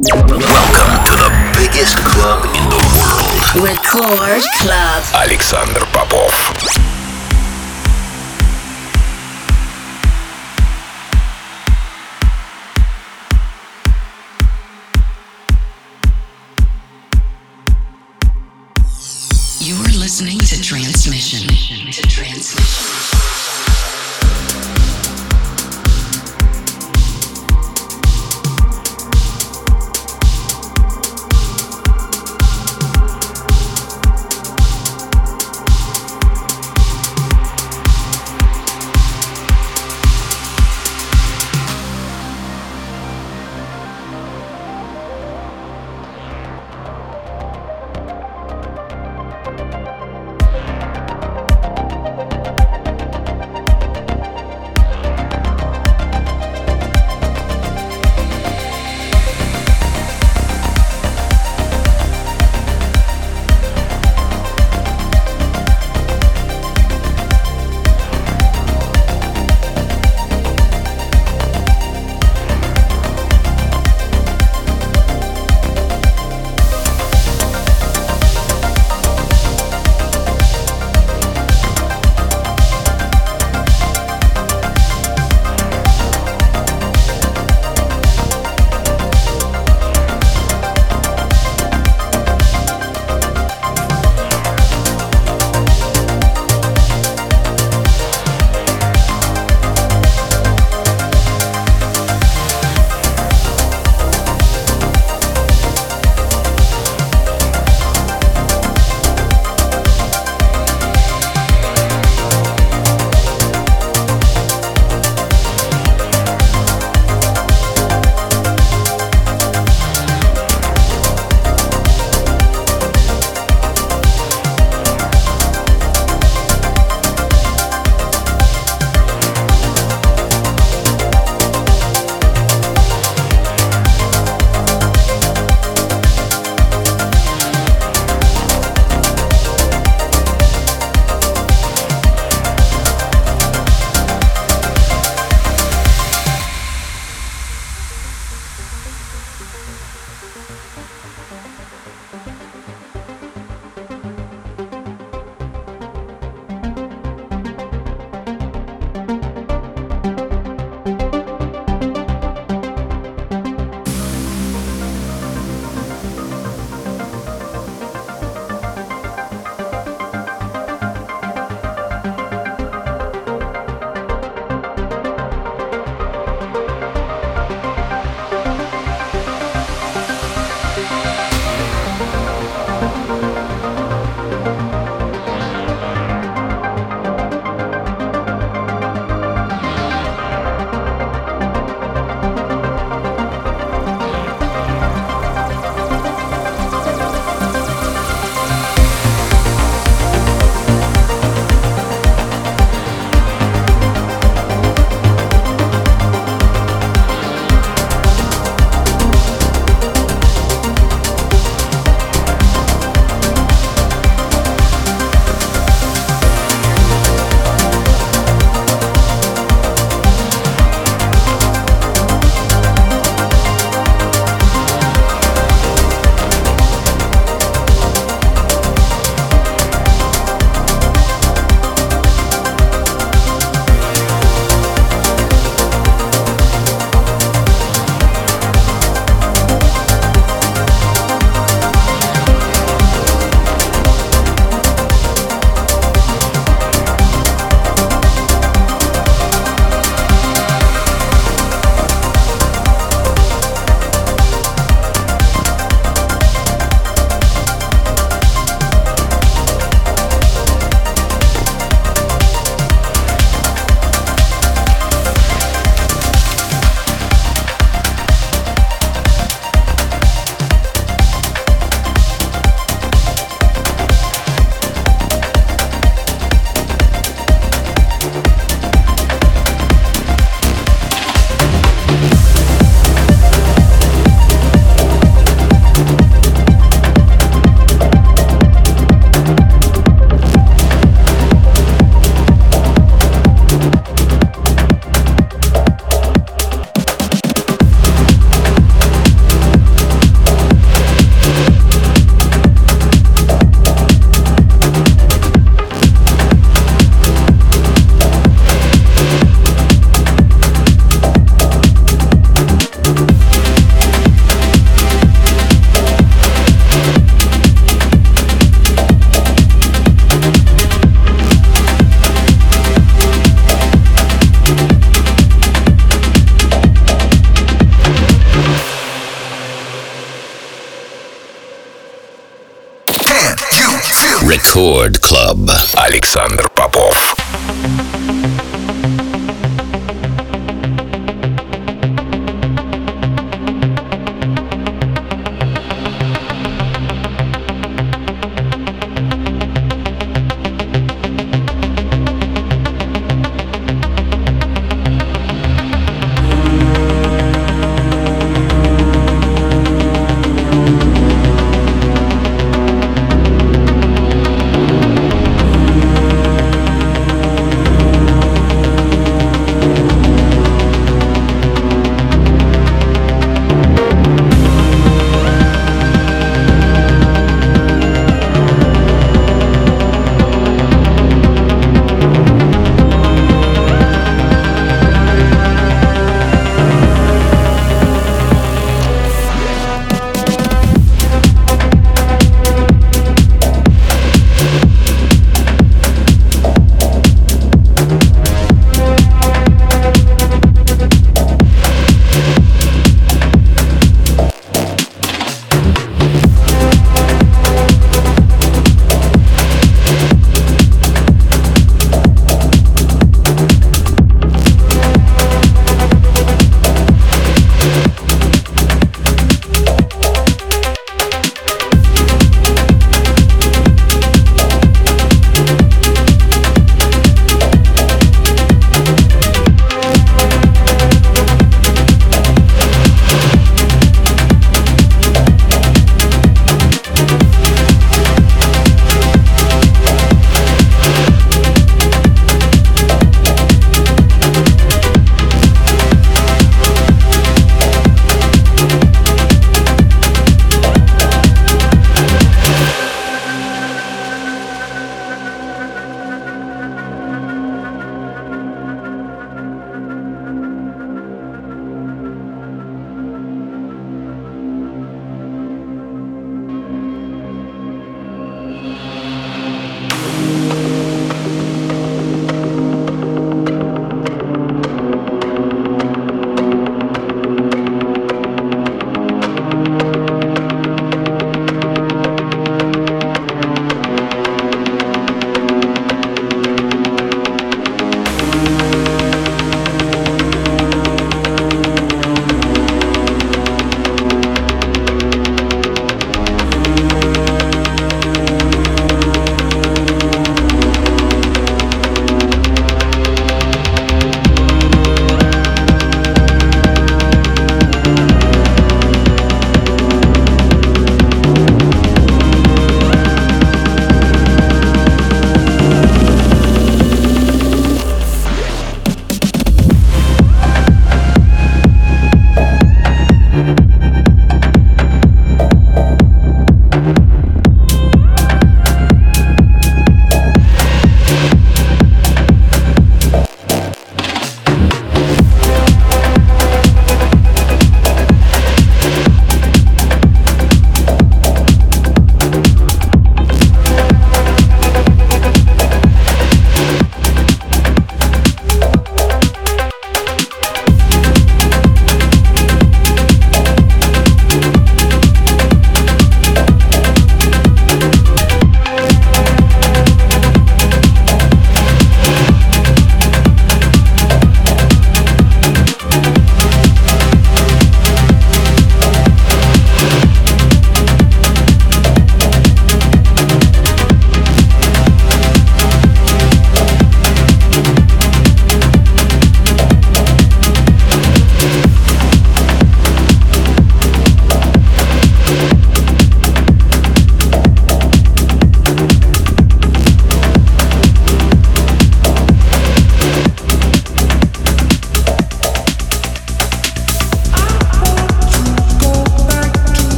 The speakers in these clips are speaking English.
Welcome to the biggest club in the world. Record Club. Alexander Popov. You are listening to Transmission. To Transmission.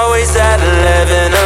Always at 11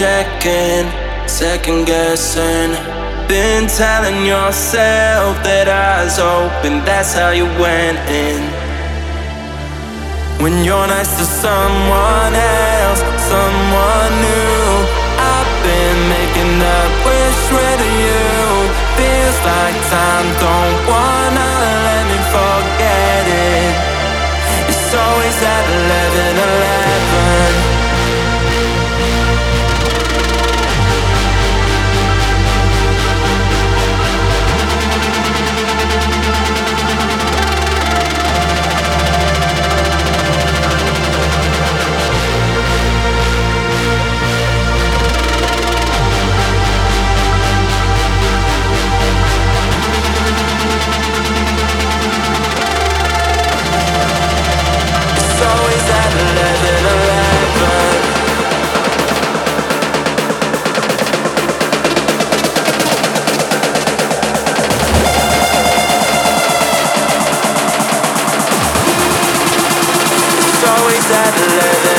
checking, second guessing. Been telling yourself that eyes open, that's how you went in. When you're nice to someone else, someone new. I've been making up wish with you. Feels like time don't wanna let me forget always at 11 11. I love it.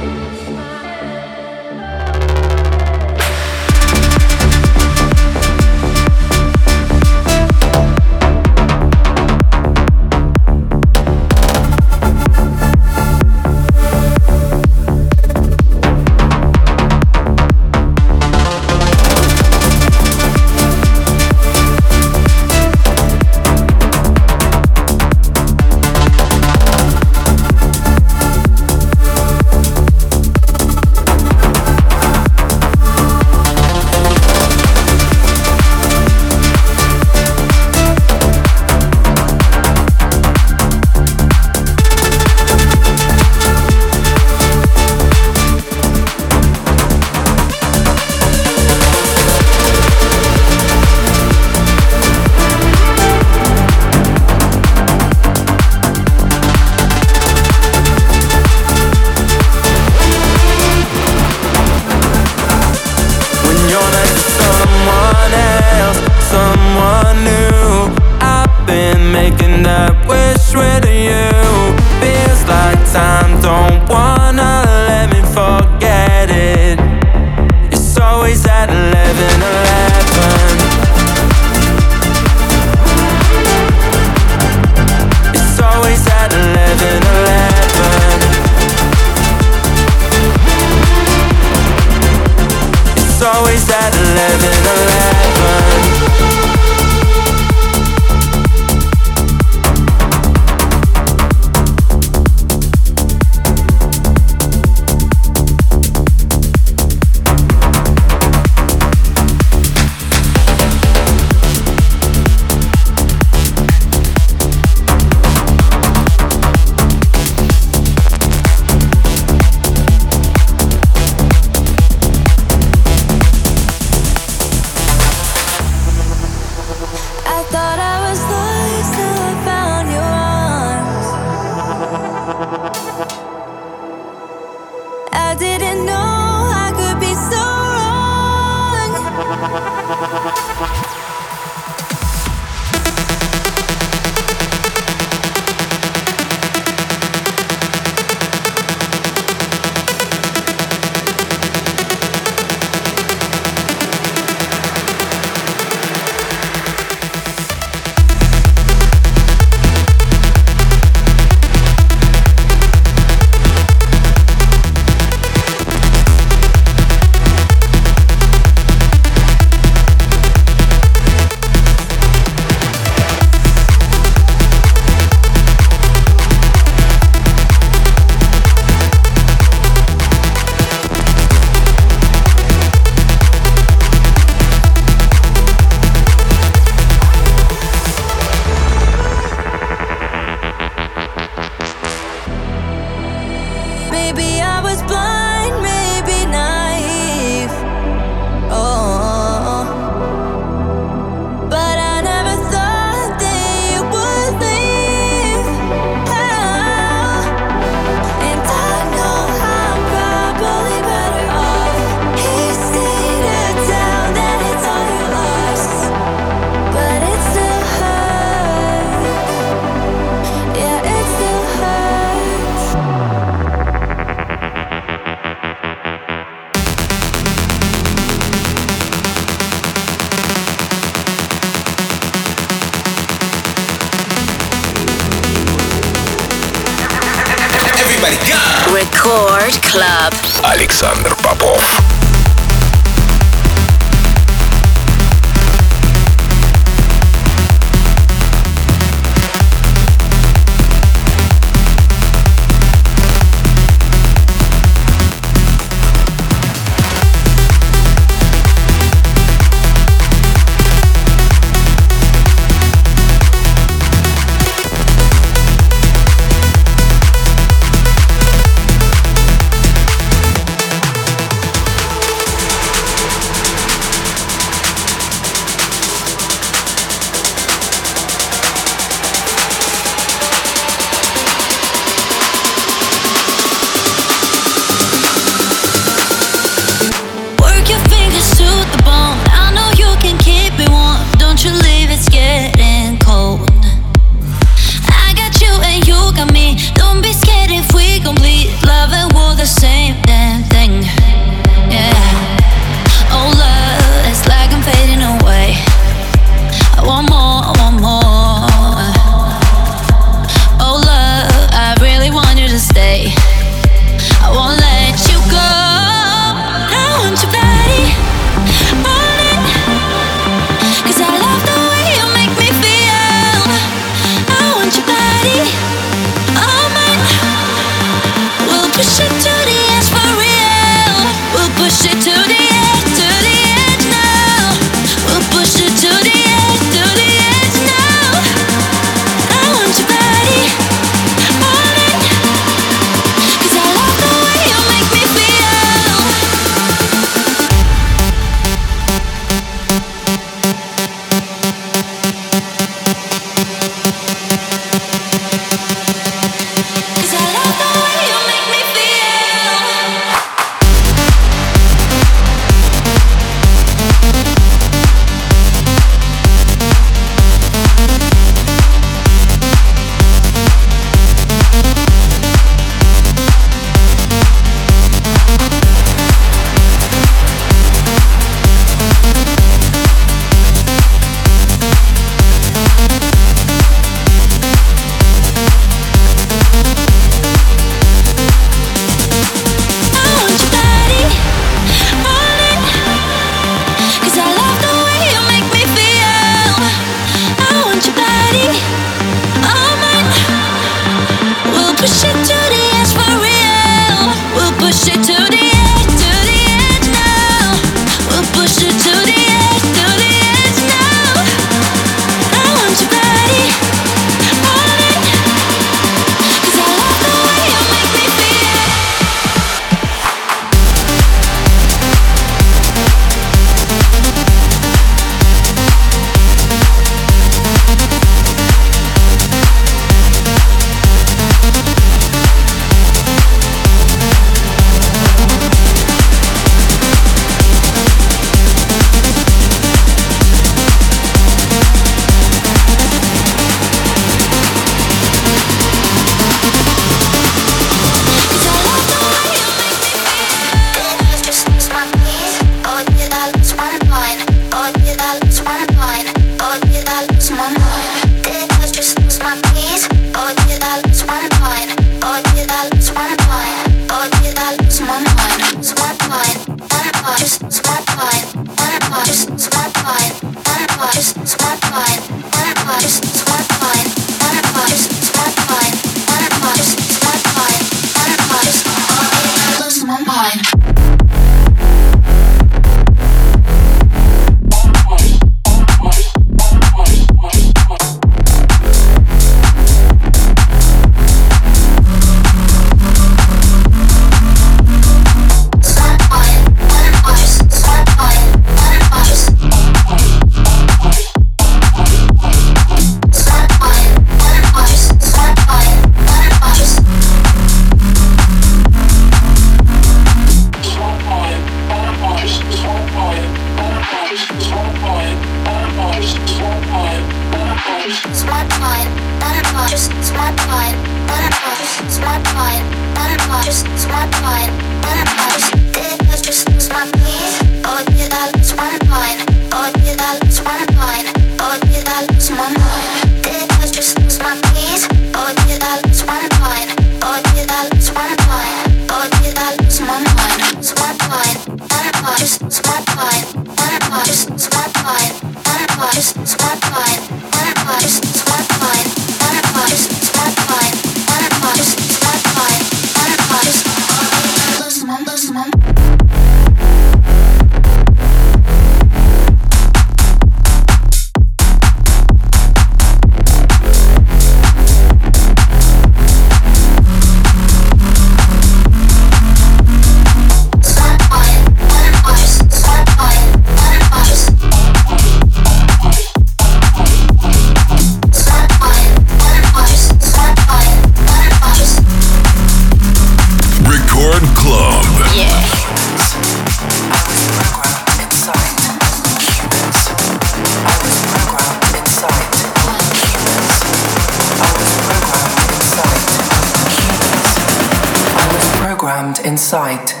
in sight.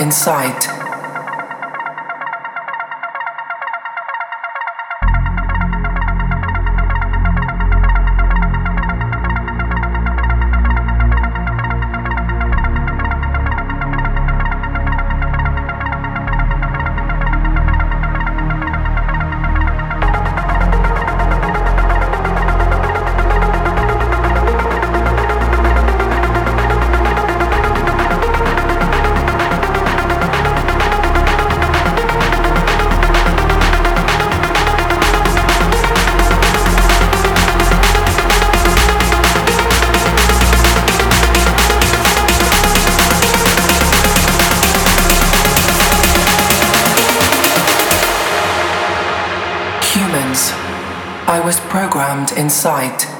Inside. Talent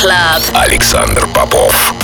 Club. Александр Попов.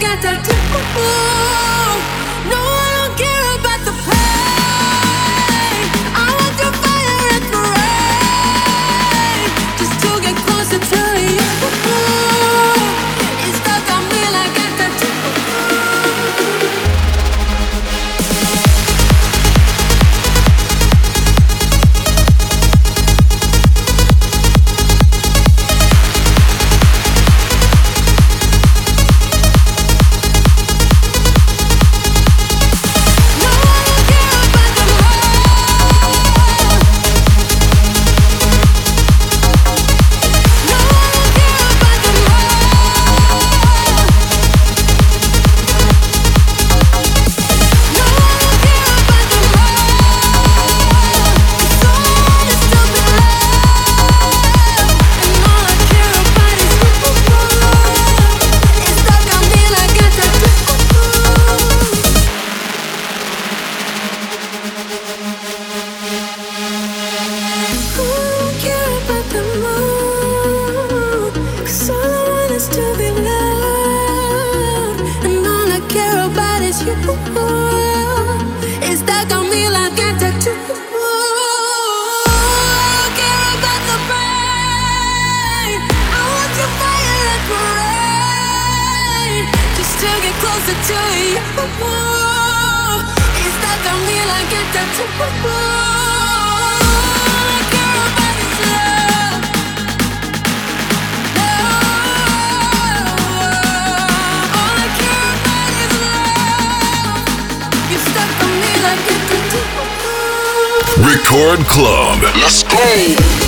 got that triple Record Club. Let's go.